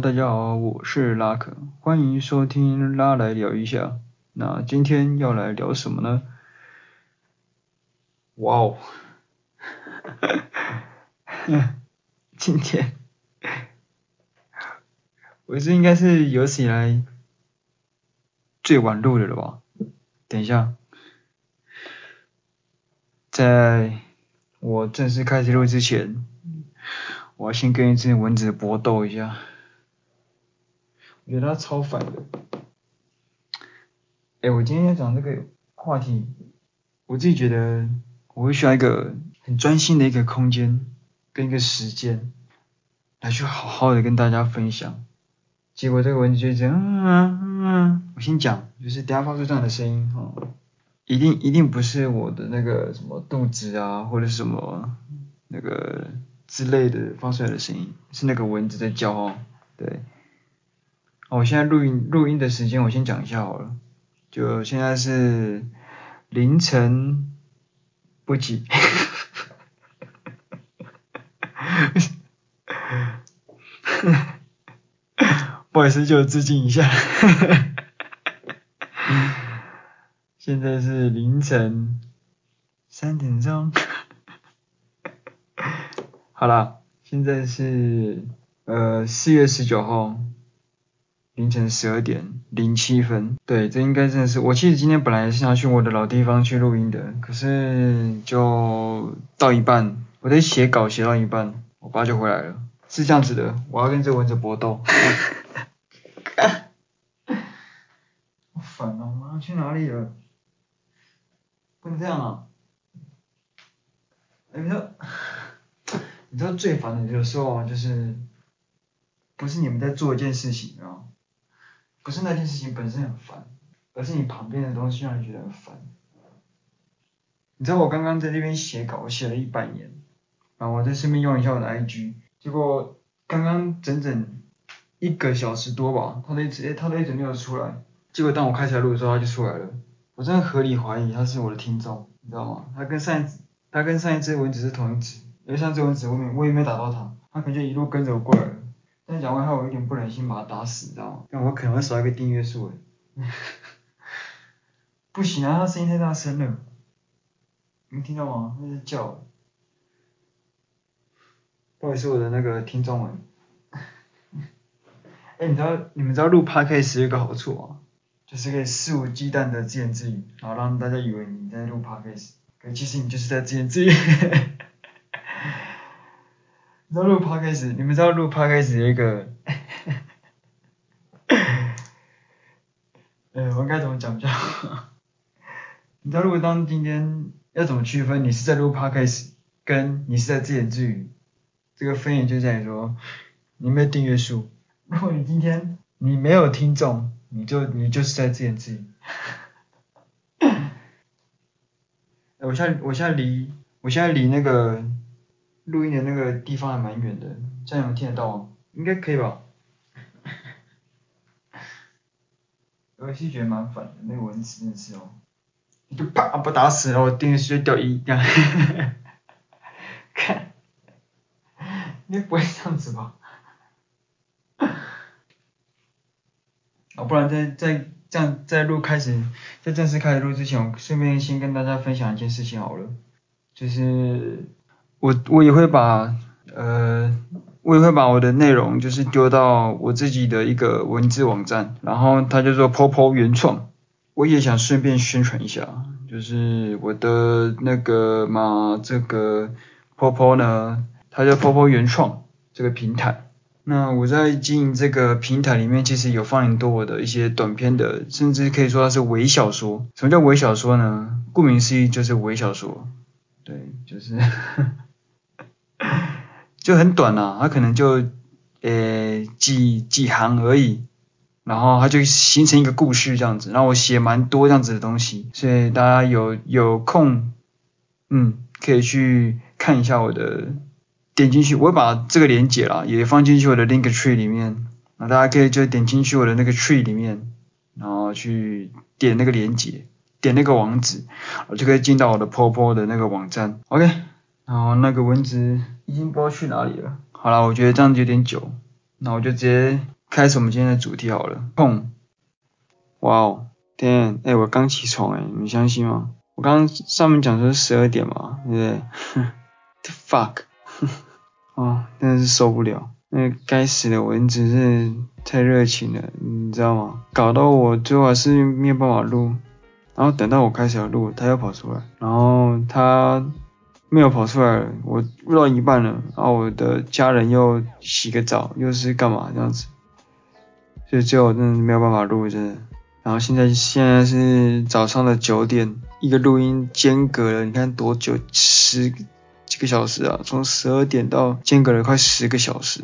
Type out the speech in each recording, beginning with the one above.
大家好，我是拉克，欢迎收听拉来聊一下。那今天要来聊什么呢？哇哦，今天我这应该是有史以来最晚录的了吧？等一下，在我正式开始录之前，我要先跟一只蚊子搏斗一下。我觉得它超烦的。哎，我今天要讲这个话题，我自己觉得我会需要一个很专心的一个空间跟一个时间，来去好好的跟大家分享。结果这个蚊子就这样，嗯嗯嗯，我先讲，就是等下发出这样的声音哈，一定一定不是我的那个什么肚子啊，或者什么那个之类的发出来的声音，是那个蚊子在叫哦，对。我、现在录音录音的时间，我先讲一下好了。就现在是凌晨不急，不好意思，就致敬一下。现在是凌晨三点钟。好啦，现在是呃四月十九号。凌晨十二点零七分，对，这应该真的是我。其实今天本来是想去我的老地方去录音的，可是就到一半，我在写稿写到一半，我爸就回来了。是这样子的，我要跟这蚊子搏斗。好烦哦，妈去哪里了？不能这样啊！哎你知道，你知道最烦的有时候啊，就是不是你们在做一件事情啊。不是那件事情本身很烦，而是你旁边的东西让你觉得很烦。你知道我刚刚在那边写稿，我写了一百年，然后我在顺便用一下我的 IG，结果刚刚整整一个小时多吧，他都一直，他都一直没有出来。结果当我开起来录的时候，他就出来了。我真的合理怀疑他是我的听众，你知道吗？他跟上一次，他跟上一只蚊子是同一只，因为上一只蚊子我没我也没打到他，他可能就一路跟着我过来了。但讲完后，我有点不忍心把他打死，你知道吗？但我可能会少一个订阅数诶。不行啊，他声音太大声了，你听到吗？他在叫。不好意思，我的那个听众们。哎，你知道你们知道录 podcast 有一个好处吗？就是可以肆无忌惮的自言自语，然后让大家以为你在录 podcast，可其实你就是在自言自语。你知道录 podcast，你们知道录 podcast 有一个，呃，我该怎么讲比较好？你知道如果当今天要怎么区分你是在录 podcast，跟你是在自言自语，这个分野就在于说，你没有订阅数。如果你今天你没有听众，你就你就是在自言自语。我现在我现在离我现在离那个。录音的那个地方还蛮远的，这样听得到吗？应该可以吧？我是觉得蛮烦的，那个蚊子真的是哦，你就啪把打死，然后订阅数就掉一，这样，看，应该不会这样子吧？啊，不然在在这样在录开始，在正式开始录之前，我顺便先跟大家分享一件事情好了，就是。我我也会把呃，我也会把我的内容就是丢到我自己的一个文字网站，然后它叫做 POPO 原创，我也想顺便宣传一下，就是我的那个嘛，这个 POPO 呢，它叫 POPO 原创这个平台。那我在经营这个平台里面，其实有放很多我的一些短篇的，甚至可以说它是微小说。什么叫微小说呢？顾名思义就是微小说，对，就是。就很短呐、啊，它可能就呃几几行而已，然后它就形成一个故事这样子，然后我写蛮多这样子的东西，所以大家有有空，嗯，可以去看一下我的，点进去，我会把这个连接啦也放进去我的 link tree 里面，那大家可以就点进去我的那个 tree 里面，然后去点那个连接，点那个网址，我就可以进到我的 POPO 的那个网站，OK。然后那个蚊子已经不知道去哪里了。好了，我觉得这样子有点久，那我就直接开始我们今天的主题好了。砰！哇哦，天，哎，我刚起床哎，你相信吗？我刚上面讲说是十二点嘛，对不对？哼，the fuck，哦，真的是受不了。那该死的蚊子是太热情了，你知道吗？搞到我最后还是没有办法录。然后等到我开始要录，它又跑出来。然后它没有跑出来，我录到一半了。然后我的家人又洗个澡，又是干嘛这样子？所以最后真的没有办法录，真的。然后现在现在是早上的九点，一个录音间隔了，你看多久？十几个小时啊！从十二点到间隔了快十个小时，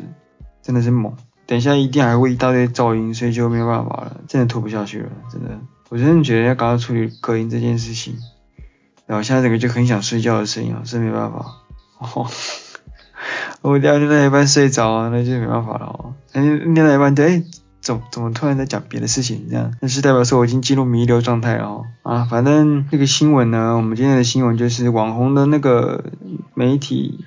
真的是猛。等一下一定还会一大堆噪音，所以就没有办法了，真的拖不下去了，真的。我真的觉得要赶快处理隔音这件事情。然后现在整个就很想睡觉的声音啊，真没办法。哦，我第二天在一半睡着啊，那就没办法了哦。哎，念到一半，对，怎怎么突然在讲别的事情这样？那是代表说我已经进入弥留状态了哦。啊，反正这个新闻呢，我们今天的新闻就是网红的那个媒体。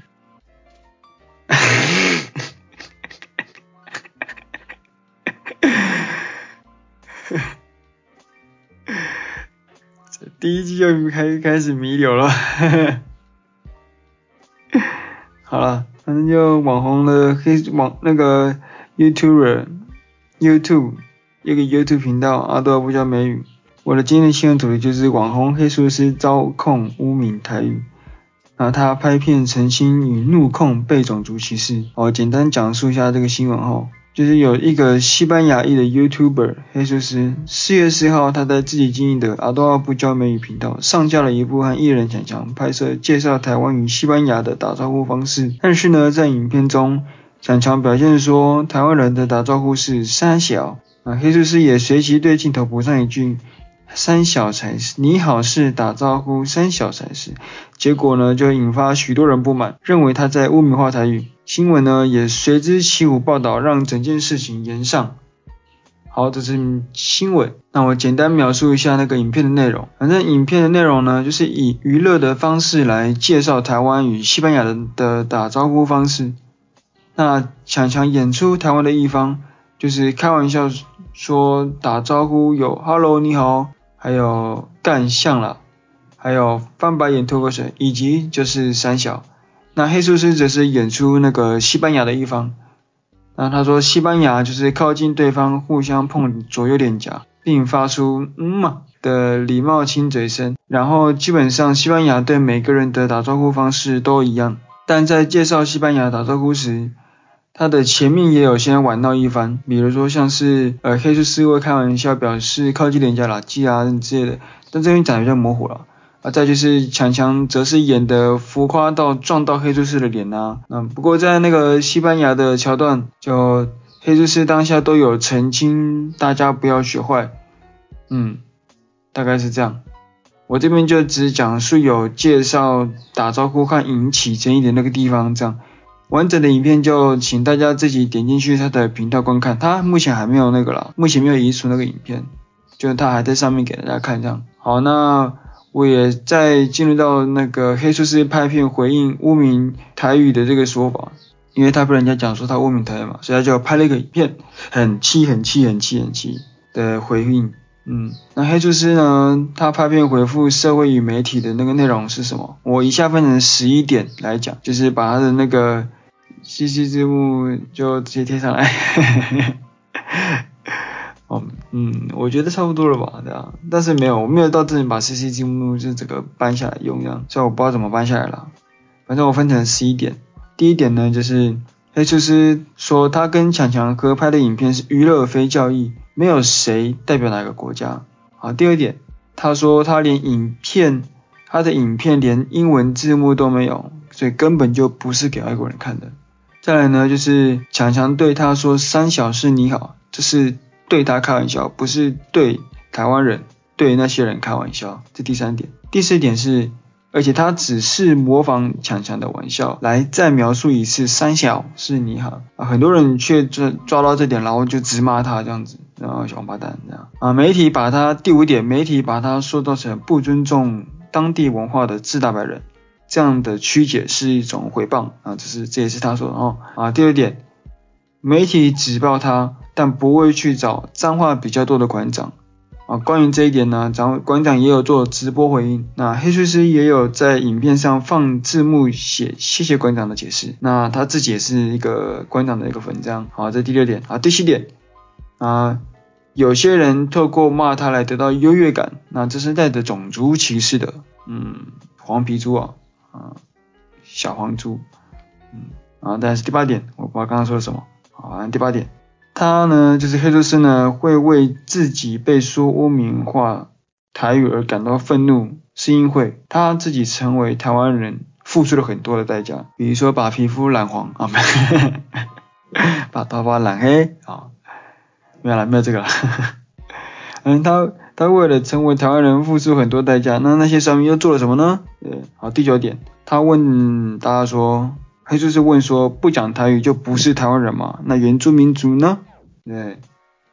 第一季就开开始迷流了，好了，反正就网红的黑网那个 YouTuber，YouTube 一个 YouTube 频道阿多不叫美语。我的今天新闻主题就是网红黑术师遭控污名台语，那他拍片澄清与怒控被种族歧视。我简单讲述一下这个新闻后。就是有一个西班牙裔的 YouTuber 黑术师，四月四号，他在自己经营的阿多话不教美语频道上架了一部和艺人强强拍摄介绍台湾与西班牙的打招呼方式。但是呢，在影片中，强强表现说台湾人的打招呼是三小，啊，黑术师也随即对镜头补上一句三小才是，你好是打招呼，三小才是。结果呢，就引发许多人不满，认为他在污名化台语。新闻呢也随之起舞报道，让整件事情延上。好，这是新闻。那我简单描述一下那个影片的内容。反正影片的内容呢，就是以娱乐的方式来介绍台湾与西班牙人的打招呼方式。那强强演出台湾的一方，就是开玩笑说打招呼有 “hello 你好”，还有干相了，还有翻白眼、吐口水，以及就是三小。那黑术师则是演出那个西班牙的一方，那他说西班牙就是靠近对方，互相碰左右脸颊，并发出嗯嘛的礼貌亲嘴声，然后基本上西班牙对每个人的打招呼方式都一样，但在介绍西班牙打招呼时，他的前面也有先玩闹一番，比如说像是呃黑术师会开玩笑表示靠近脸颊垃圾啊之类的，但这边讲的比较模糊了。啊，再就是强强则是演的浮夸到撞到黑术师的脸啊，嗯，不过在那个西班牙的桥段，就黑术师当下都有澄清，大家不要学坏，嗯，大概是这样。我这边就只讲述有介绍打招呼和引起争议的那个地方，这样完整的影片就请大家自己点进去他的频道观看，他目前还没有那个了，目前没有移除那个影片，就他还在上面给大家看这样。好，那。我也在进入到那个黑术师拍片回应污名台语的这个说法，因为他被人家讲说他污名台语嘛，所以他就拍了一个影片，很气很气很气很气的回应。嗯，那黑术师呢，他拍片回复社会与媒体的那个内容是什么？我一下分成十一点来讲，就是把他的那个 CC 字幕就直接贴上来。嗯，我觉得差不多了吧，对啊，但是没有，我没有到这里把 CC 字幕就这个搬下来用这样，所以我不知道怎么搬下来了。反正我分成十一点，第一点呢就是黑厨师说他跟强强合拍的影片是娱乐非教义，没有谁代表哪个国家。好，第二点，他说他连影片，他的影片连英文字幕都没有，所以根本就不是给外国人看的。再来呢就是强强对他说三小是你好，这是。对他开玩笑，不是对台湾人，对那些人开玩笑。这第三点，第四点是，而且他只是模仿强强的玩笑，来再描述一次三小是你好啊，很多人却抓抓到这点，然后就直骂他这样子，然后小王八蛋这样啊。媒体把他第五点，媒体把他塑造成不尊重当地文化的自大白人，这样的曲解是一种诽谤啊，这是这也是他说的哦啊。第二点。媒体指报他，但不会去找脏话比较多的馆长。啊，关于这一点呢，长馆长也有做直播回应。那黑术师也有在影片上放字幕写谢谢馆长的解释。那他自己也是一个馆长的一个粉章。好，这第六点。好，第七点。啊，有些人透过骂他来得到优越感，那这是带着种族歧视的。嗯，黄皮猪啊，啊，小黄猪。嗯，啊，但是第八点，我不知道刚刚说了什么。好，第八点。他呢，就是黑术师呢，会为自己被说污名化台语而感到愤怒，是因为他自己成为台湾人付出了很多的代价，比如说把皮肤染黄啊，把头发染黑啊，没有了，没有这个了。嗯，他他为了成为台湾人付出很多代价，那那些上面又做了什么呢？对，好，第九点，他问大家说。他就是问说：“不讲台语就不是台湾人吗？那原住民族呢？对，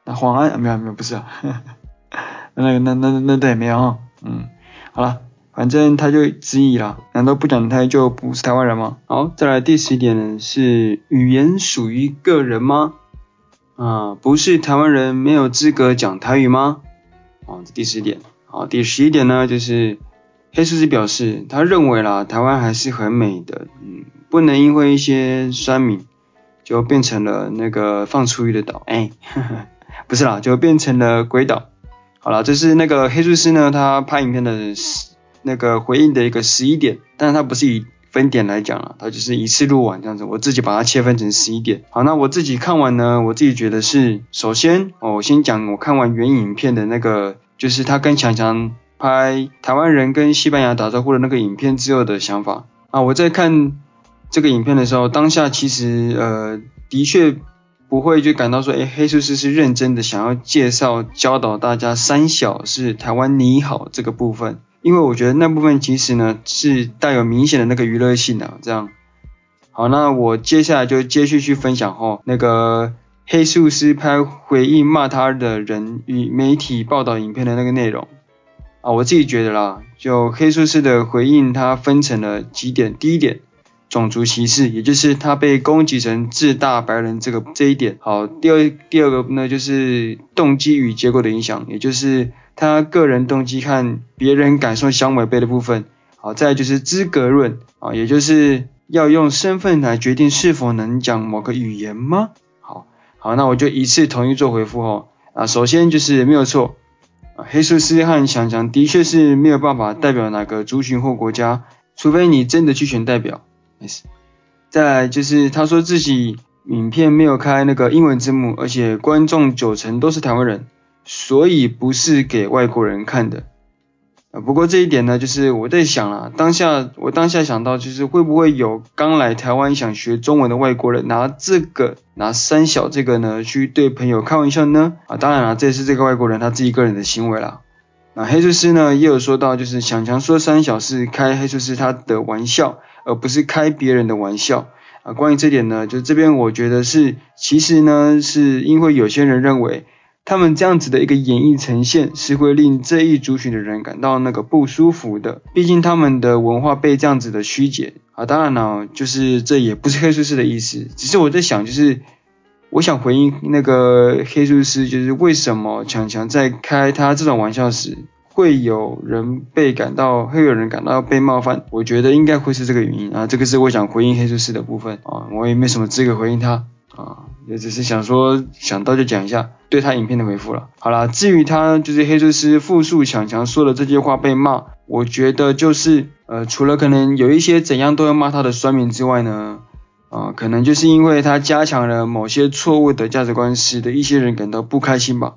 那黄安、啊、没有没有不是啊，那那那那那对没有哈，嗯，好了，反正他就质疑了，难道不讲台语就不是台湾人吗？好，再来第十点，是语言属于个人吗？啊，不是台湾人没有资格讲台语吗？哦，这第十点，好，第十一点呢，就是黑术师表示，他认为啦，台湾还是很美的，嗯。不能因为一些酸民就变成了那个放出鱼的岛，哎，不是啦，就变成了鬼岛。好了，这是那个黑术师呢，他拍影片的那个回应的一个十一点，但是他不是以分点来讲了，他就是一次录完这样子，我自己把它切分成十一点。好，那我自己看完呢，我自己觉得是，首先哦，我先讲我看完原影片的那个，就是他跟强强拍台湾人跟西班牙打招呼的那个影片之后的想法啊，我在看。这个影片的时候，当下其实呃的确不会就感到说，诶，黑术师是认真的想要介绍教导大家三小是台湾你好这个部分，因为我觉得那部分其实呢是带有明显的那个娱乐性的、啊、这样。好，那我接下来就接续去分享哈，那个黑术师拍回应骂他的人与媒体报道影片的那个内容啊，我自己觉得啦，就黑术师的回应，它分成了几点，第一点。种族歧视，也就是他被攻击成自大白人这个这一点。好，第二第二个呢，就是动机与结果的影响，也就是他个人动机和别人感受相违背的部分。好，再就是资格论啊，也就是要用身份来决定是否能讲某个语言吗？好，好，那我就一次统一做回复哦。啊，首先就是没有错啊，黑术师和强强的确是没有办法代表哪个族群或国家，除非你真的去选代表。没事，再来就是他说自己影片没有开那个英文字幕，而且观众九成都是台湾人，所以不是给外国人看的。啊，不过这一点呢，就是我在想啊，当下我当下想到就是会不会有刚来台湾想学中文的外国人拿这个拿三小这个呢去对朋友开玩笑呢？啊，当然了，这是这个外国人他自己个人的行为啦。那黑术师呢也有说到，就是强强说三小是开黑术师他的玩笑。而不是开别人的玩笑啊！关于这点呢，就这边我觉得是，其实呢，是因为有些人认为他们这样子的一个演绎呈现是会令这一族群的人感到那个不舒服的，毕竟他们的文化被这样子的曲解啊。当然了，就是这也不是黑术师的意思，只是我在想，就是我想回应那个黑术师，就是为什么强强在开他这种玩笑时。会有人被感到，会有人感到被冒犯，我觉得应该会是这个原因啊。这个是我想回应黑术师的部分啊，我也没什么资格回应他啊，也只是想说想到就讲一下对他影片的回复了。好啦，至于他就是黑术师复述强强说的这句话被骂，我觉得就是呃，除了可能有一些怎样都要骂他的酸民之外呢，啊，可能就是因为他加强了某些错误的价值观，使得一些人感到不开心吧。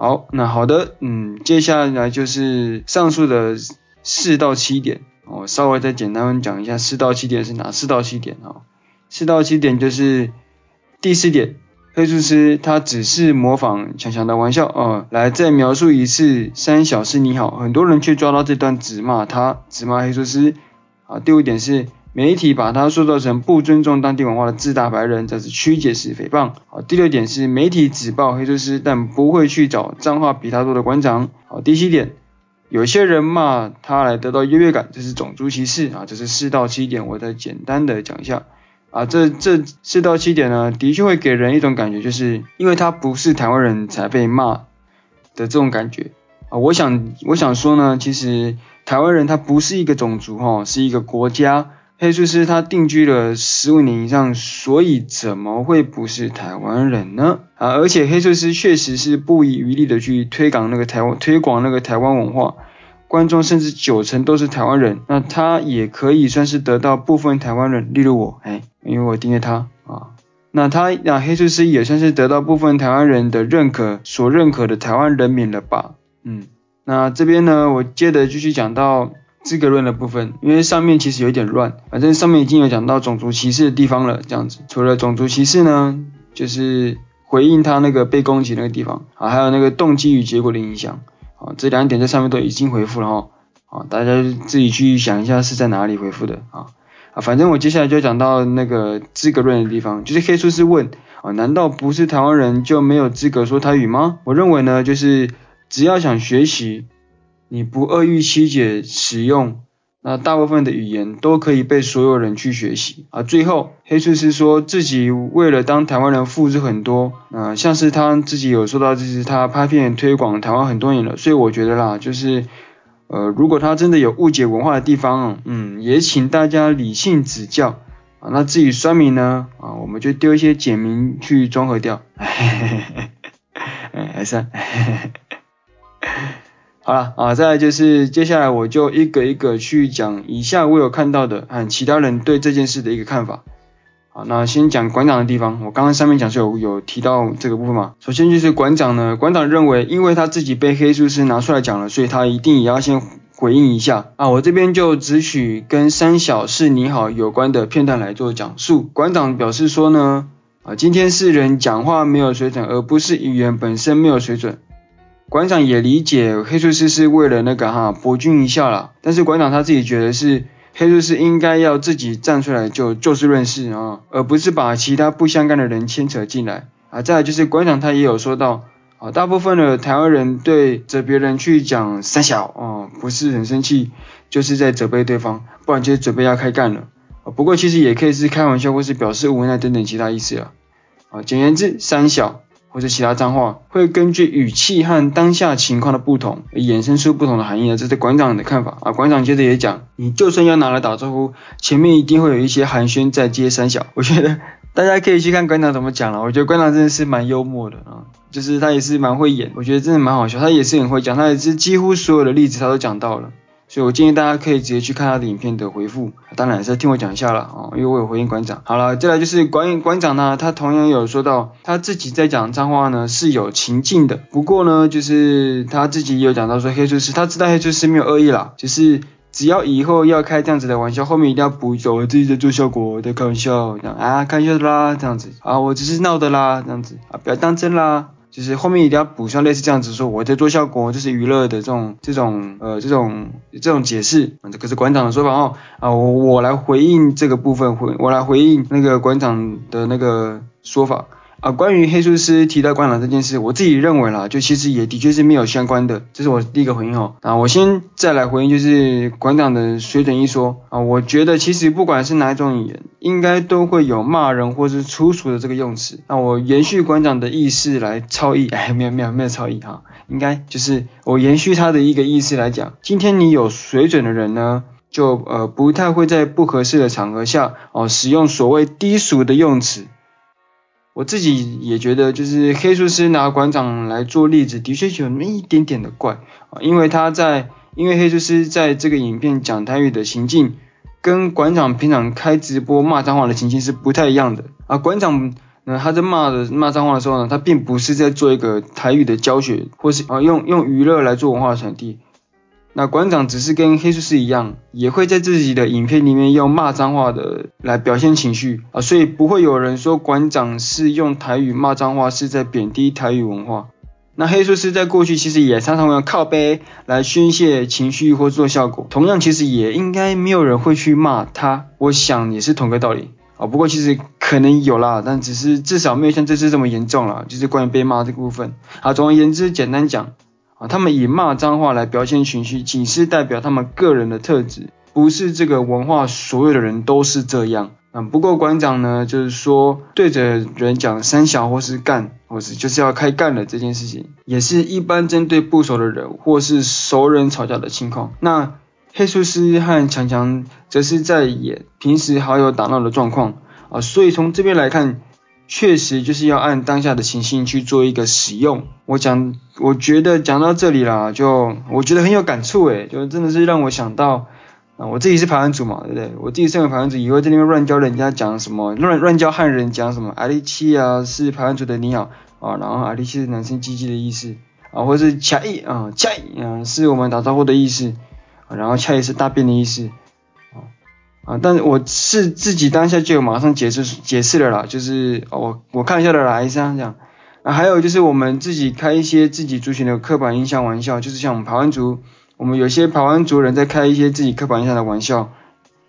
好，那好的，嗯，接下来就是上述的四到七点，我稍微再简单讲一下四到七点是哪四到七点啊？四到七点就是第四点，黑术师他只是模仿强强的玩笑啊，来再描述一次三小时你好，很多人却抓到这段只骂他，只骂黑术师啊。第五点是。媒体把他塑造成不尊重当地文化的自大白人，这是曲解式诽谤。好，第六点是媒体只报黑术师，但不会去找脏话比他多的馆长。好，第七点，有些人骂他来得到优越感，这是种族歧视啊。这是四到七点，我再简单的讲一下。啊，这这四到七点呢，的确会给人一种感觉，就是因为他不是台湾人才被骂的这种感觉啊。我想我想说呢，其实台湾人他不是一个种族哈，是一个国家。黑术师他定居了十五年以上，所以怎么会不是台湾人呢？啊，而且黑术师确实是不遗余力的去推广那个台湾，推广那个台湾文化，观众甚至九成都是台湾人，那他也可以算是得到部分台湾人，例如我，哎，因为我订阅他啊，那他那黑术师也算是得到部分台湾人的认可，所认可的台湾人民了吧？嗯，那这边呢，我接着继续讲到。资格论的部分，因为上面其实有点乱，反正上面已经有讲到种族歧视的地方了，这样子。除了种族歧视呢，就是回应他那个被攻击那个地方啊，还有那个动机与结果的影响啊，这两点在上面都已经回复了哈，啊，大家自己去想一下是在哪里回复的啊啊，反正我接下来就讲到那个资格论的地方，就是黑术师问啊，难道不是台湾人就没有资格说台语吗？我认为呢，就是只要想学习。你不恶意曲解使用，那大部分的语言都可以被所有人去学习啊。最后，黑术师说自己为了当台湾人付出很多，啊，像是他自己有说到，就是他拍片推广台湾很多年了，所以我觉得啦，就是呃，如果他真的有误解文化的地方，嗯，也请大家理性指教啊。那至于酸民呢，啊，我们就丢一些简名去综合掉，嘿嘿嘿，哎，还是。好了啊，再来就是接下来我就一个一个去讲以下我有看到的和其他人对这件事的一个看法。好，那先讲馆长的地方，我刚刚上面讲是有有提到这个部分嘛。首先就是馆长呢，馆长认为因为他自己被黑术师拿出来讲了，所以他一定也要先回应一下啊。我这边就只取跟三小是你好有关的片段来做讲述。馆长表示说呢，啊，今天是人讲话没有水准，而不是语言本身没有水准。馆长也理解黑术师是为了那个哈博君一笑啦，但是馆长他自己觉得是黑术师应该要自己站出来就就事论事啊，而不是把其他不相干的人牵扯进来啊。再来就是馆长他也有说到啊，大部分的台湾人对着别人去讲三小啊，不是很生气，就是在责备对方，不然就是准备要开干了。不过其实也可以是开玩笑或是表示无奈等等其他意思啊。啊，简言之，三小。或者其他脏话，会根据语气和当下情况的不同，而衍生出不同的含义。这是馆长的看法啊。馆长接着也讲，你就算要拿来打招呼，前面一定会有一些寒暄再接三小。我觉得大家可以去看馆长怎么讲了。我觉得馆长真的是蛮幽默的啊，就是他也是蛮会演，我觉得真的蛮好笑。他也是很会讲，他也是几乎所有的例子他都讲到了。所以我建议大家可以直接去看他的影片的回复，当然也是听我讲一下了啊，因为我有回应馆长。好了，接下来就是馆馆长呢，他同样有说到他自己在讲脏话呢是有情境的，不过呢，就是他自己也有讲到说黑厨师他知道黑厨师没有恶意啦，就是只要以后要开这样子的玩笑，后面一定要补一句我自己在做效果，在开玩笑这样啊，开玩笑的啦这样子啊，我只是闹的啦这样子啊，不要当真啦。就是后面一定要补上类似这样子说，我在做效果，就是娱乐的这种这种呃这种这种解释，这个是馆长的说法哦啊，我我来回应这个部分，回我来回应那个馆长的那个说法。啊，关于黑术师提到馆长这件事，我自己认为啦，就其实也的确是没有相关的，这是我第一个回应哦。啊，我先再来回应，就是馆长的水准一说啊，我觉得其实不管是哪一种语言，应该都会有骂人或是粗俗的这个用词。那我延续馆长的意思来超译，哎，没有没有没有超译哈，应该就是我延续他的一个意思来讲，今天你有水准的人呢，就呃不太会在不合适的场合下哦使用所谓低俗的用词。我自己也觉得，就是黑术师拿馆长来做例子，的确有那么一点点的怪啊，因为他在，因为黑术师在这个影片讲台语的情境，跟馆长平常开直播骂脏话的情境是不太一样的啊。馆长呢，他在骂的骂脏话的时候呢，他并不是在做一个台语的教学，或是啊用用娱乐来做文化的传递。那馆长只是跟黑术师一样，也会在自己的影片里面用骂脏话的来表现情绪啊，所以不会有人说馆长是用台语骂脏话是在贬低台语文化。那黑术师在过去其实也常常用靠背来宣泄情绪或做效果，同样其实也应该没有人会去骂他，我想也是同个道理啊。不过其实可能有啦，但只是至少没有像这次这么严重啦，就是关于被骂这个部分。好，总而言之，简单讲。啊，他们以骂脏话来表现情绪，仅是代表他们个人的特质，不是这个文化所有的人都是这样。嗯，不过馆长呢，就是说对着人讲三小或是干，或是就是要开干了这件事情，也是一般针对不熟的人或是熟人吵架的情况。那黑术师和强强则是在演平时好友打闹的状况啊，所以从这边来看，确实就是要按当下的情形去做一个使用。我讲，我觉得讲到这里啦，就我觉得很有感触诶，就真的是让我想到。啊，我自己是排湾族嘛，对不对？我自己身为排湾族，以后在那边乱教人家讲什么，乱乱教汉人讲什么，阿里七啊是排湾族的你好啊，然后阿里七是男生鸡鸡的意思啊，或者是恰意啊恰意啊是我们打招呼的意思，然后恰意是大便的意思啊，但是我是自己当下就马上解释解释了啦，就是我我看一下的来，这样讲啊，还有就是我们自己开一些自己族群的刻板印象玩笑，就是像我们排湾族。我们有些排湾族人在开一些自己刻板印象的玩笑。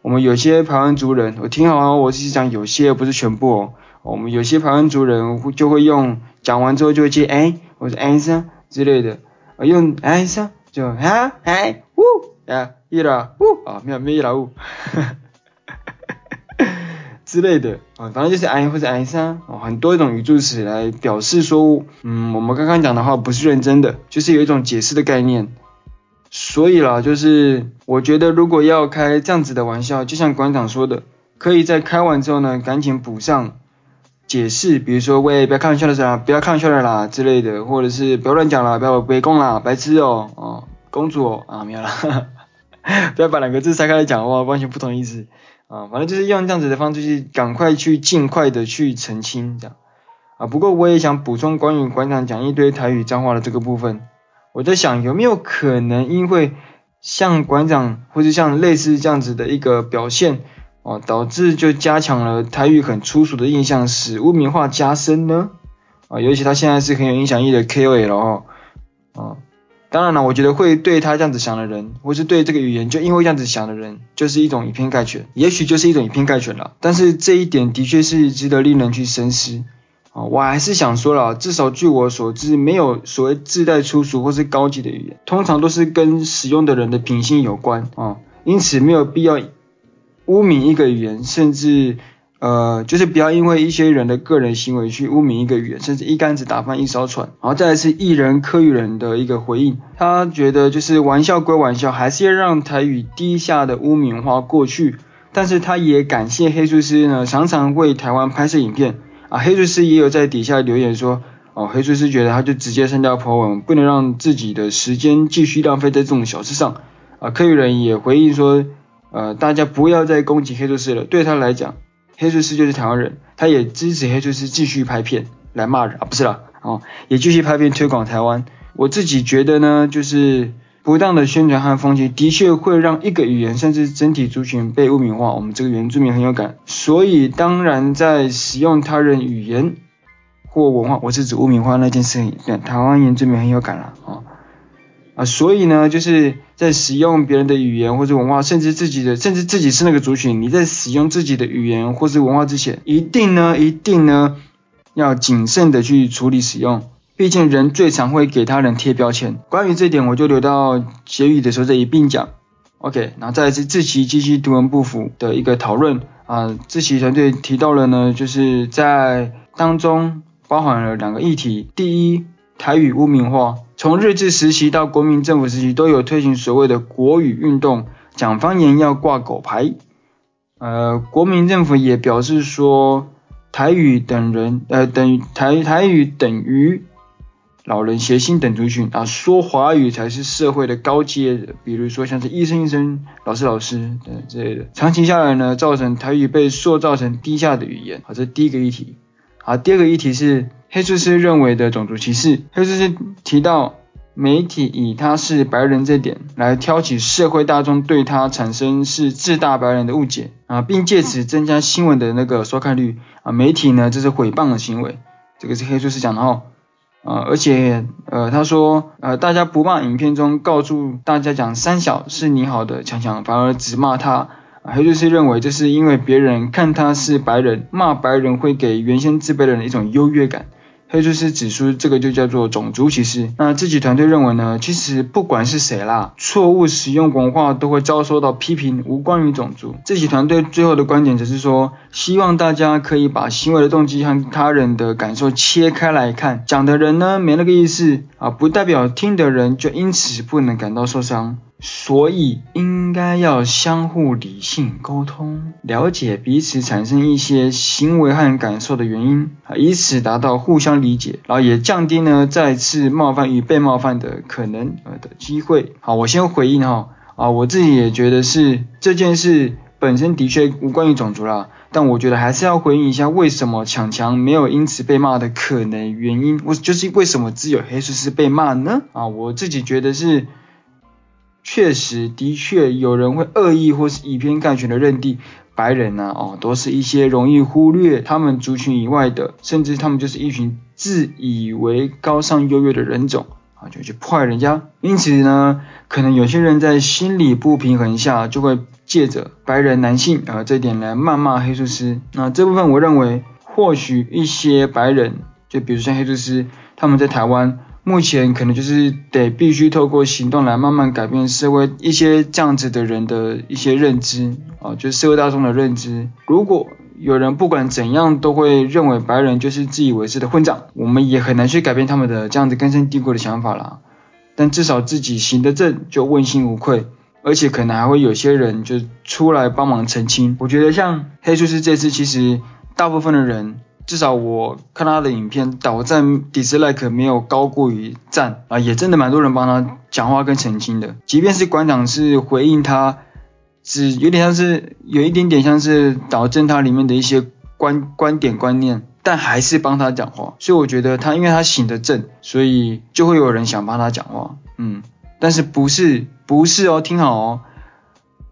我们有些排湾族人，我听好啊，我是讲有些，不是全部哦。我们有些排湾族人就会用讲完之后就会接哎，或者哎声之类的，用哎声就哈哎呜啊一啦呜啊没有没有一啦呜，之类的啊，反正就是哎或者哎声哦，很多一种语助词来表示说，嗯，我们刚刚讲的话不是认真的，就是有一种解释的概念。所以啦，就是我觉得如果要开这样子的玩笑，就像馆长说的，可以在开完之后呢，赶紧补上解释，比如说喂，不要开玩笑的啦，不要开玩笑的啦之类的，或者是不要乱讲啦，不要围攻啦，白痴哦，哦，公主哦，啊没有啦，不要把两个字拆开来讲的话，完全不同意思啊，反正就是用这样子的方式去赶快去尽快的去澄清这样啊。不过我也想补充关于馆长讲一堆台语脏话的这个部分。我在想有没有可能，因为像馆长或者像类似这样子的一个表现哦，导致就加强了台语很粗俗的印象，使污名化加深呢？啊，尤其他现在是很有影响力的 KOL 哦，啊，当然了，我觉得会对他这样子想的人，或是对这个语言就因为这样子想的人，就是一种以偏概全，也许就是一种以偏概全了。但是这一点的确是值得令人去深思啊。我还是想说了，至少据我所知，没有所谓自带粗俗或是高级的语言，通常都是跟使用的人的品性有关啊，因此没有必要污名一个语言，甚至呃，就是不要因为一些人的个人行为去污名一个语言，甚至一竿子打翻一艘船。然后再来是艺人柯宇人的一个回应，他觉得就是玩笑归玩笑，还是要让台语低下的污名化过去，但是他也感谢黑术师呢，常常为台湾拍摄影片。啊，黑术师也有在底下留言说，哦，黑术师觉得他就直接删掉 po 文，不能让自己的时间继续浪费在这种小事上。啊，柯宇人也回应说，呃，大家不要再攻击黑术师了，对他来讲，黑术师就是台湾人，他也支持黑术师继续拍片来骂人啊，不是啦，哦，也继续拍片推广台湾。我自己觉得呢，就是。不当的宣传和风气的确会让一个语言甚至整体族群被污名化。我们这个原住民很有感，所以当然在使用他人语言或文化，我是指污名化那件事情，台湾原住民很有感了啊啊，所以呢，就是在使用别人的语言或者文化，甚至自己的，甚至自己是那个族群，你在使用自己的语言或是文化之前，一定呢，一定呢，要谨慎的去处理使用。毕竟人最常会给他人贴标签，关于这点我就留到结语的时候再一并讲。OK，然后再来是志祺七七图文不符的一个讨论啊，志祺团队提到了呢，就是在当中包含了两个议题，第一，台语污名化，从日治时期到国民政府时期都有推行所谓的国语运动，讲方言要挂狗牌，呃，国民政府也表示说台语等人呃等于台台语等于。老人、谐星等族群啊，说华语才是社会的高阶的，比如说像是医生、医生、老师、老师等之类的。长期下来呢，造成台语被塑造成低下的语言。好，这第一个议题。好，第二个议题是黑厨师认为的种族歧视。黑厨师提到媒体以他是白人这点来挑起社会大众对他产生是自大白人的误解啊，并借此增加新闻的那个收看率啊。媒体呢，这是诽谤的行为。这个是黑厨师讲的哦。呃，而且，呃，他说，呃，大家不骂影片中告诉大家讲三小是你好的强强，反而只骂他，还、呃、就是认为这是因为别人看他是白人，骂白人会给原先自卑的人一种优越感，黑术士指出，这个就叫做种族歧视。那自己团队认为呢，其实不管是谁啦，错误使用文化都会遭受到批评，无关于种族。自己团队最后的观点只是说，希望大家可以把行为的动机和他人的感受切开来看，讲的人呢没那个意思啊，不代表听的人就因此不能感到受伤。所以应该要相互理性沟通，了解彼此产生一些行为和感受的原因，啊，以此达到互相理解，然后也降低呢再次冒犯与被冒犯的可能呃的机会。好，我先回应哈，啊，我自己也觉得是这件事本身的确无关于种族啦，但我觉得还是要回应一下为什么强强没有因此被骂的可能原因，我就是为什么只有黑术士被骂呢？啊，我自己觉得是。确实，的确有人会恶意或是以偏概全的认定白人呢、啊，哦，都是一些容易忽略他们族群以外的，甚至他们就是一群自以为高尚优越的人种啊，就去破坏人家。因此呢，可能有些人在心理不平衡下，就会借着白人男性啊这点来谩骂黑术师。那这部分我认为，或许一些白人，就比如像黑术师，他们在台湾。目前可能就是得必须透过行动来慢慢改变社会一些这样子的人的一些认知啊，就是社会大众的认知。如果有人不管怎样都会认为白人就是自以为是的混账，我们也很难去改变他们的这样子根深蒂固的想法啦。但至少自己行得正就问心无愧，而且可能还会有些人就出来帮忙澄清。我觉得像黑术士这次，其实大部分的人。至少我看他的影片，导赞 dislike 没有高过于赞啊，也真的蛮多人帮他讲话跟澄清的。即便是馆长是回应他，只有点像是有一点点像是导正他里面的一些观观点观念，但还是帮他讲话。所以我觉得他因为他行得正，所以就会有人想帮他讲话。嗯，但是不是不是哦，听好哦，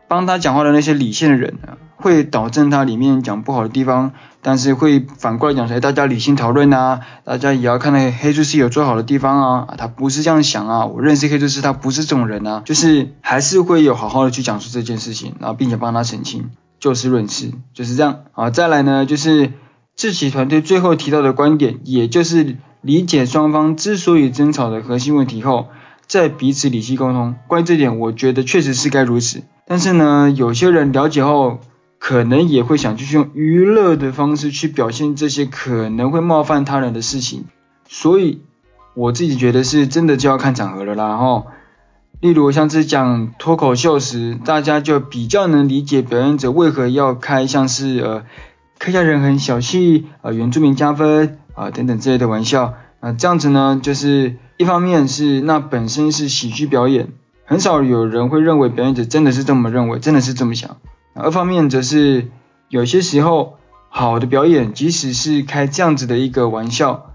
帮他讲话的那些理性的人啊，会导致他里面讲不好的地方。但是会反过来讲说，大家理性讨论啊，大家也要看那黑术士有做好的地方啊，他不是这样想啊，我认识黑术士，他不是这种人啊，就是还是会有好好的去讲述这件事情，然后并且帮他澄清，就事论事，就是这样。好，再来呢，就是志祺团队最后提到的观点，也就是理解双方之所以争吵的核心问题后，再彼此理性沟通。关于这点，我觉得确实是该如此。但是呢，有些人了解后。可能也会想继续用娱乐的方式去表现这些可能会冒犯他人的事情，所以我自己觉得是真的就要看场合了啦齁。例如像是讲脱口秀时，大家就比较能理解表演者为何要开像是呃客家人很小气啊、呃、原住民加分啊、等等之类的玩笑啊、这样子呢，就是一方面是那本身是喜剧表演，很少有人会认为表演者真的是这么认为，真的是这么想。二方面则是有些时候好的表演，即使是开这样子的一个玩笑，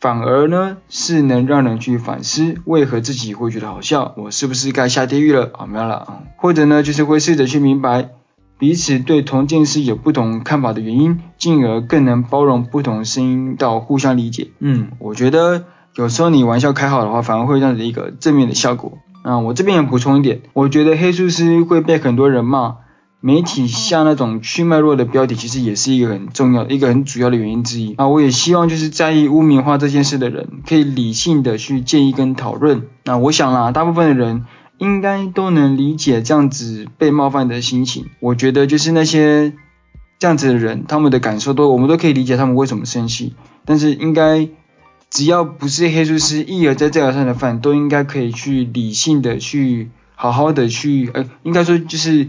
反而呢是能让人去反思为何自己会觉得好笑，我是不是该下地狱了？啊，没有了啊，或者呢就是会试着去明白彼此对同件事有不同看法的原因，进而更能包容不同声音到互相理解。嗯，我觉得有时候你玩笑开好的话，反而会这样的一个正面的效果。啊，我这边也补充一点，我觉得黑术师会被很多人骂。媒体下那种去脉络的标题，其实也是一个很重要、一个很主要的原因之一啊。我也希望就是在意污名化这件事的人，可以理性的去建议跟讨论。那我想啦，大部分的人应该都能理解这样子被冒犯的心情。我觉得就是那些这样子的人，他们的感受都我们都可以理解他们为什么生气。但是应该只要不是黑术士一而再再而三的犯，都应该可以去理性的去好好的去，呃，应该说就是。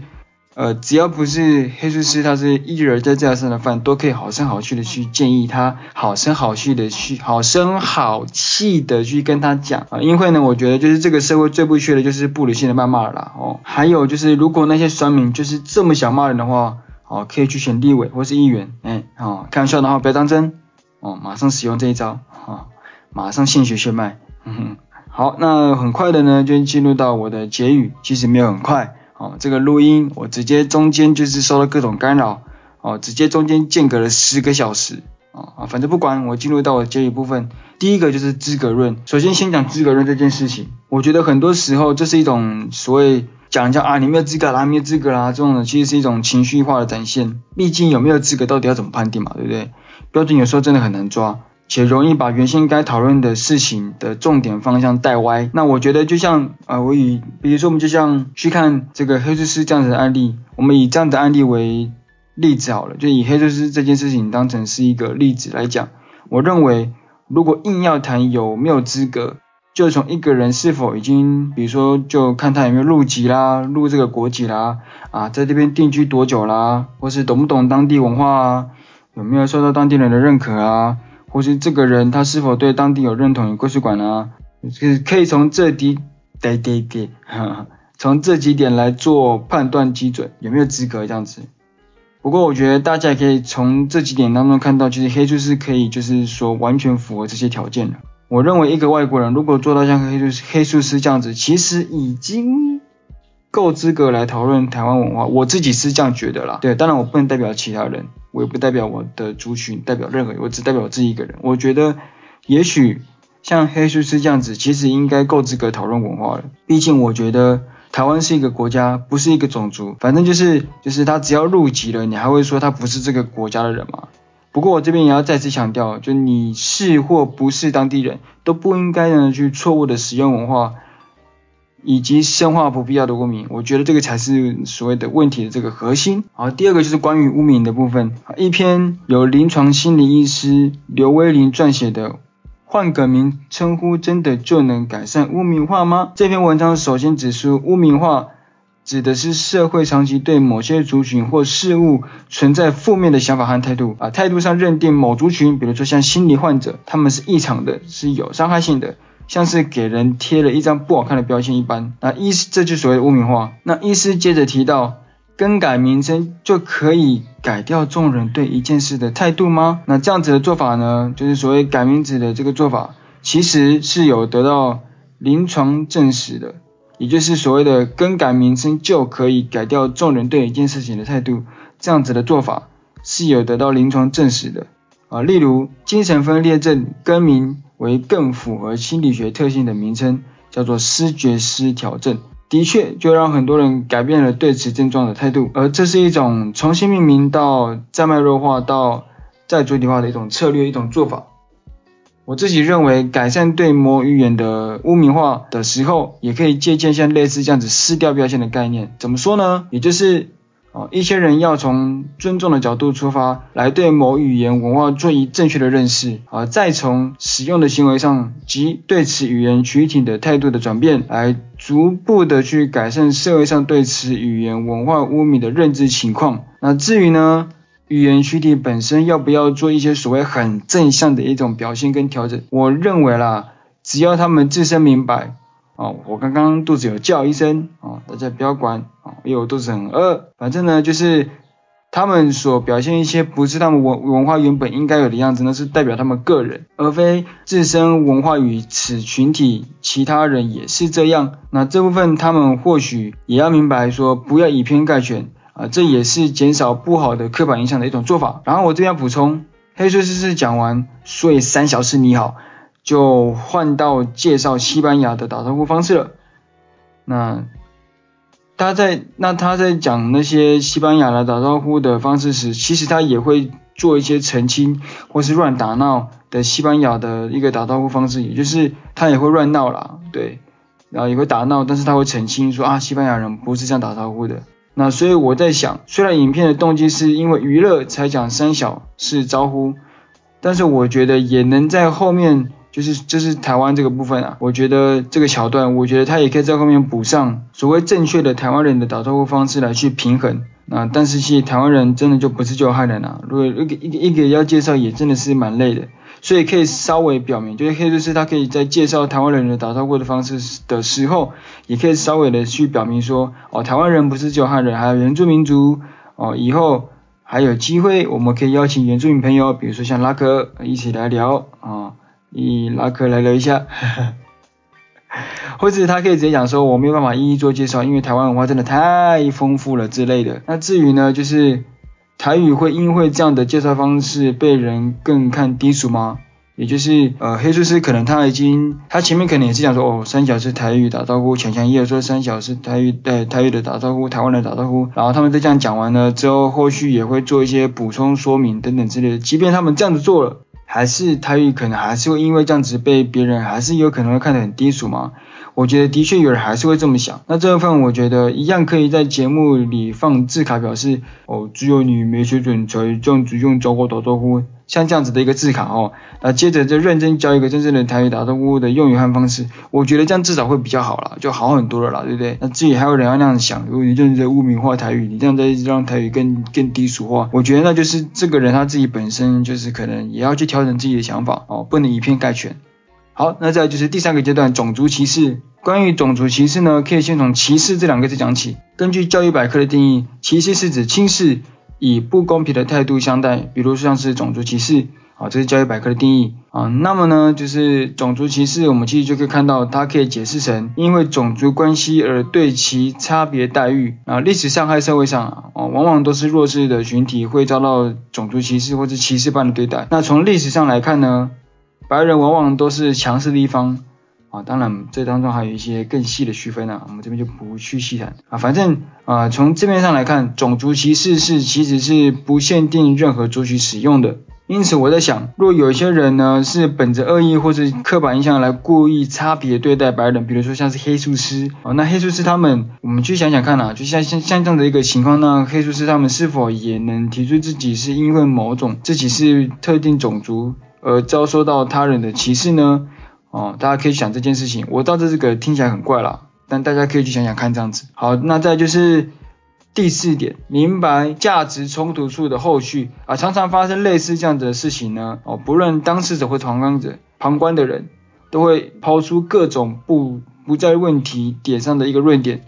呃，只要不是黑术师，他是一而再再而三的犯，都可以好声好气的去建议他，好声好气的去，好声好气的去跟他讲啊。因为呢，我觉得就是这个社会最不缺的就是不理性的谩骂了。哦，还有就是如果那些酸民就是这么想骂人的话，哦，可以去选立委或是议员，哎，哦，开玩笑的话不要当真，哦，马上使用这一招，哈、哦，马上现学现卖。嗯哼，好，那很快的呢就进入到我的结语，其实没有很快。哦，这个录音我直接中间就是受到各种干扰，哦，直接中间间隔了十个小时，啊啊，反正不管，我进入到我这一部分，第一个就是资格论。首先先讲资格论这件事情，我觉得很多时候这是一种所谓讲人家啊，你没有资格啦，没有资格啦，这种的其实是一种情绪化的展现。毕竟有没有资格到底要怎么判定嘛，对不对？标准有时候真的很难抓。且容易把原先该讨论的事情的重点方向带歪。那我觉得就像啊、呃，我以比如说我们就像去看这个黑术士这样子的案例，我们以这样的案例为例子好了，就以黑术士这件事情当成是一个例子来讲。我认为如果硬要谈有没有资格，就从一个人是否已经，比如说就看他有没有入籍啦，入这个国籍啦，啊，在这边定居多久啦，或是懂不懂当地文化啊，有没有受到当地人的认可啊。或是这个人他是否对当地有认同与归属感啊？就是可以从这几对对对，从这几点来做判断基准，有没有资格这样子。不过我觉得大家也可以从这几点当中看到，其实黑术士可以就是说完全符合这些条件的。我认为一个外国人如果做到像黑术黑术师这样子，其实已经够资格来讨论台湾文化。我自己是这样觉得啦。对，当然我不能代表其他人。我也不代表我的族群，代表任何人，我只代表我自己一个人。我觉得，也许像黑术士这样子，其实应该够资格讨论文化了。毕竟我觉得台湾是一个国家，不是一个种族。反正就是，就是他只要入籍了，你还会说他不是这个国家的人吗？不过我这边也要再次强调，就你是或不是当地人，都不应该呢去错误的使用文化。以及深化不必要的污名，我觉得这个才是所谓的问题的这个核心。好，第二个就是关于污名的部分。一篇由临床心理医师刘威林撰写的《换个名称呼真的就能改善污名化吗》这篇文章首先指出，污名化指的是社会长期对某些族群或事物存在负面的想法和态度啊，态度上认定某族群，比如说像心理患者，他们是异常的，是有伤害性的。像是给人贴了一张不好看的标签一般，那医师这就所谓的污名化。那医师接着提到，更改名称就可以改掉众人对一件事的态度吗？那这样子的做法呢，就是所谓改名字的这个做法，其实是有得到临床证实的，也就是所谓的更改名称就可以改掉众人对一件事情的态度，这样子的做法是有得到临床证实的啊。例如精神分裂症更名。为更符合心理学特性的名称，叫做思觉失调症，的确就让很多人改变了对此症状的态度，而这是一种重新命名到再脉络化到再主体化的一种策略，一种做法。我自己认为，改善对某语言的污名化的时候，也可以借鉴像类似这样子撕掉标签的概念。怎么说呢？也就是。啊，一些人要从尊重的角度出发，来对某语言文化做一正确的认识，啊，再从使用的行为上及对此语言群体的态度的转变，来逐步的去改善社会上对此语言文化污名的认知情况。那至于呢，语言群体本身要不要做一些所谓很正向的一种表现跟调整，我认为啦，只要他们自身明白。哦，我刚刚肚子有叫一声，哦，大家不要管，哦，因为我肚子很饿。反正呢，就是他们所表现一些不是他们文文化原本应该有的样子，那是代表他们个人，而非自身文化与此群体其他人也是这样。那这部分他们或许也要明白说，不要以偏概全啊，这也是减少不好的刻板印象的一种做法。然后我这边要补充，黑术士是讲完，所以三小时你好。就换到介绍西班牙的打招呼方式了。那他在那他在讲那些西班牙的打招呼的方式时，其实他也会做一些澄清或是乱打闹的西班牙的一个打招呼方式，也就是他也会乱闹啦，对，然后也会打闹，但是他会澄清说啊，西班牙人不是这样打招呼的。那所以我在想，虽然影片的动机是因为娱乐才讲三小是招呼，但是我觉得也能在后面。就是就是台湾这个部分啊，我觉得这个桥段，我觉得他也可以在后面补上所谓正确的台湾人的打招呼方式来去平衡啊。但是其实台湾人真的就不是就害人啊，如果一个一个一个要介绍也真的是蛮累的，所以可以稍微表明，就是黑术士他可以在介绍台湾人的打招呼的方式的时候，也可以稍微的去表明说，哦，台湾人不是就害人，还有原住民族哦，以后还有机会我们可以邀请原住民朋友，比如说像拉克一起来聊啊。以拉克来聊一下，或者他可以直接讲说，我没有办法一一做介绍，因为台湾文化真的太丰富了之类的。那至于呢，就是台语会因为这样的介绍方式被人更看低俗吗？也就是呃黑术师可能他已经他前面可能也是讲说哦三小是台语打招呼，强强也说三小是台语对台语的打招呼，台湾的打招呼，然后他们在这样讲完了之后，后续也会做一些补充说明等等之类的。即便他们这样子做了。还是台语可能还是会因为这样子被别人还是有可能会看得很低俗嘛？我觉得的确有人还是会这么想。那这部分我觉得一样可以在节目里放字卡，表示哦，只有你没水准才这样子用中国打招呼。像这样子的一个字卡哦，那接着就认真教一个真正的台语打招呼的用语和方式，我觉得这样至少会比较好啦，就好很多了啦，对不对？那自己还有人要那样想，如果你认真污名化台语，你这样在让台语更更低俗化，我觉得那就是这个人他自己本身就是可能也要去调整自己的想法哦，不能以偏概全。好，那再就是第三个阶段，种族歧视。关于种族歧视呢，可以先从歧视这两个字讲起。根据教育百科的定义，歧视是指轻视。以不公平的态度相待，比如像是种族歧视，啊，这是教育百科的定义啊。那么呢，就是种族歧视，我们其实就可以看到，它可以解释成因为种族关系而对其差别待遇啊。历史上和社会上啊，往往都是弱势的群体会遭到种族歧视或者歧视般的对待。那从历史上来看呢，白人往往都是强势的一方。啊，当然，这当中还有一些更细的区分呢、我们这边就不去细谈啊。反正啊，从字面上来看，种族歧视是其实是不限定任何族群使用的。因此，我在想，若有些人呢是本着恶意或者刻板印象来故意差别对待白人，比如说像是黑术师啊，那黑术师他们，我们去想想看啊，就像像像这样的一个情况，那黑术士他们是否也能提出自己是因为某种自己是特定种族而遭受到他人的歧视呢？哦，大家可以想这件事情，我到这这个听起来很怪啦，但大家可以去想想看这样子。好，那再就是第四点，明白价值冲突处的后续啊，常常发生类似这样子的事情呢。哦，不论当事者或旁观者，旁观的人都会抛出各种不不在问题点上的一个论点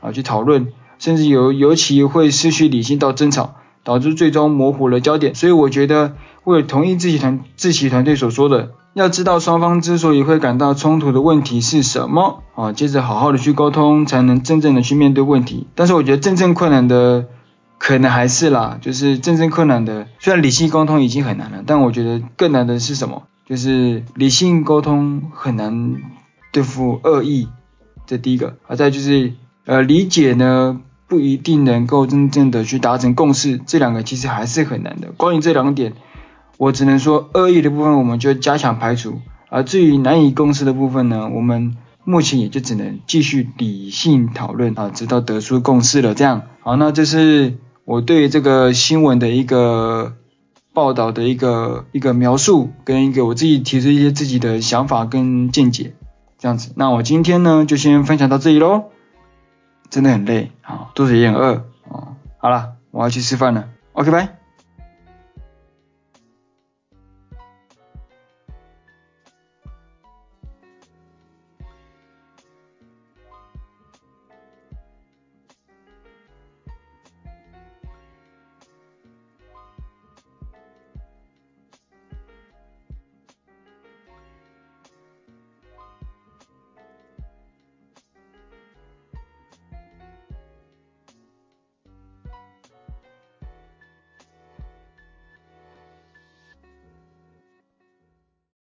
啊去讨论，甚至有尤其会失去理性到争吵，导致最终模糊了焦点。所以我觉得，我也同意自己团自己团队所说的。要知道双方之所以会感到冲突的问题是什么啊，接着好好的去沟通，才能真正的去面对问题。但是我觉得真正困难的可能还是啦，就是真正困难的，虽然理性沟通已经很难了，但我觉得更难的是什么？就是理性沟通很难对付恶意，这第一个。啊，再就是呃理解呢不一定能够真正的去达成共识，这两个其实还是很难的。关于这两点。我只能说，恶意的部分我们就加强排除，而至于难以共识的部分呢，我们目前也就只能继续理性讨论啊，直到得出共识了。这样，好，那这是我对这个新闻的一个报道的一个一个描述，跟一个我自己提出一些自己的想法跟见解，这样子。那我今天呢就先分享到这里喽，真的很累，好，肚子也很饿，哦，好了，我要去吃饭了，OK，拜。